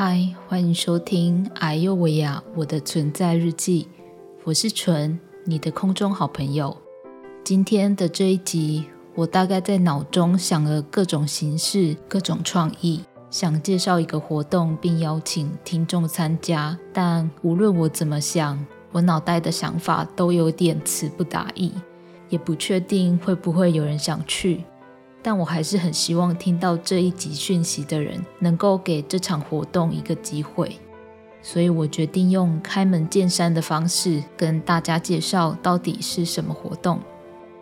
嗨，欢迎收听《哎呦喂呀我的存在日记》，我是纯，你的空中好朋友。今天的这一集，我大概在脑中想了各种形式、各种创意，想介绍一个活动，并邀请听众参加。但无论我怎么想，我脑袋的想法都有点词不达意，也不确定会不会有人想去。但我还是很希望听到这一集讯息的人能够给这场活动一个机会，所以我决定用开门见山的方式跟大家介绍到底是什么活动。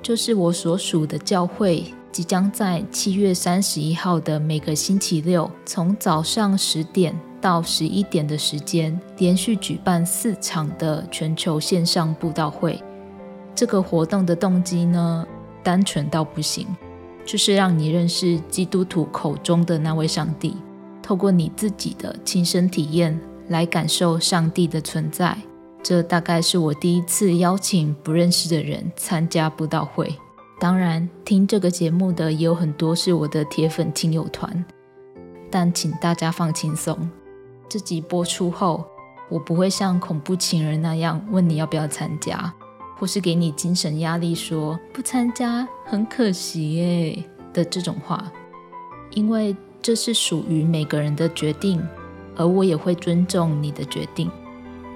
就是我所属的教会即将在七月三十一号的每个星期六，从早上十点到十一点的时间，连续举办四场的全球线上布道会。这个活动的动机呢，单纯到不行。就是让你认识基督徒口中的那位上帝，透过你自己的亲身体验来感受上帝的存在。这大概是我第一次邀请不认识的人参加布道会。当然，听这个节目的也有很多是我的铁粉亲友团，但请大家放轻松。这集播出后，我不会像恐怖情人那样问你要不要参加。或是给你精神压力，说不参加很可惜耶的这种话，因为这是属于每个人的决定，而我也会尊重你的决定。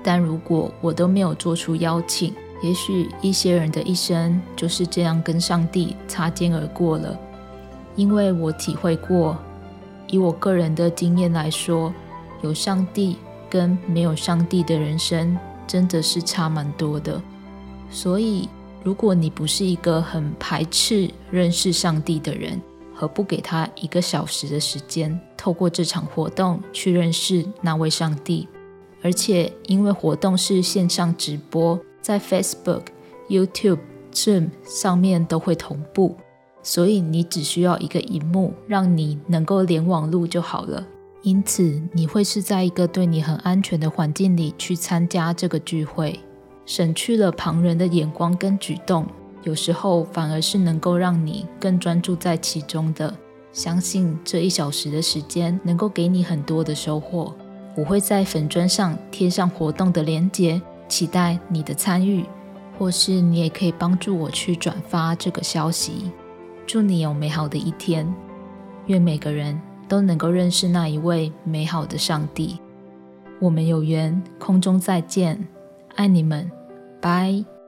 但如果我都没有做出邀请，也许一些人的一生就是这样跟上帝擦肩而过了。因为我体会过，以我个人的经验来说，有上帝跟没有上帝的人生真的是差蛮多的。所以，如果你不是一个很排斥认识上帝的人，何不给他一个小时的时间，透过这场活动去认识那位上帝？而且，因为活动是线上直播，在 Facebook、YouTube、Zoom 上面都会同步，所以你只需要一个荧幕，让你能够连网路就好了。因此，你会是在一个对你很安全的环境里去参加这个聚会。省去了旁人的眼光跟举动，有时候反而是能够让你更专注在其中的。相信这一小时的时间能够给你很多的收获。我会在粉砖上贴上活动的链接，期待你的参与，或是你也可以帮助我去转发这个消息。祝你有美好的一天，愿每个人都能够认识那一位美好的上帝。我们有缘空中再见，爱你们。拜。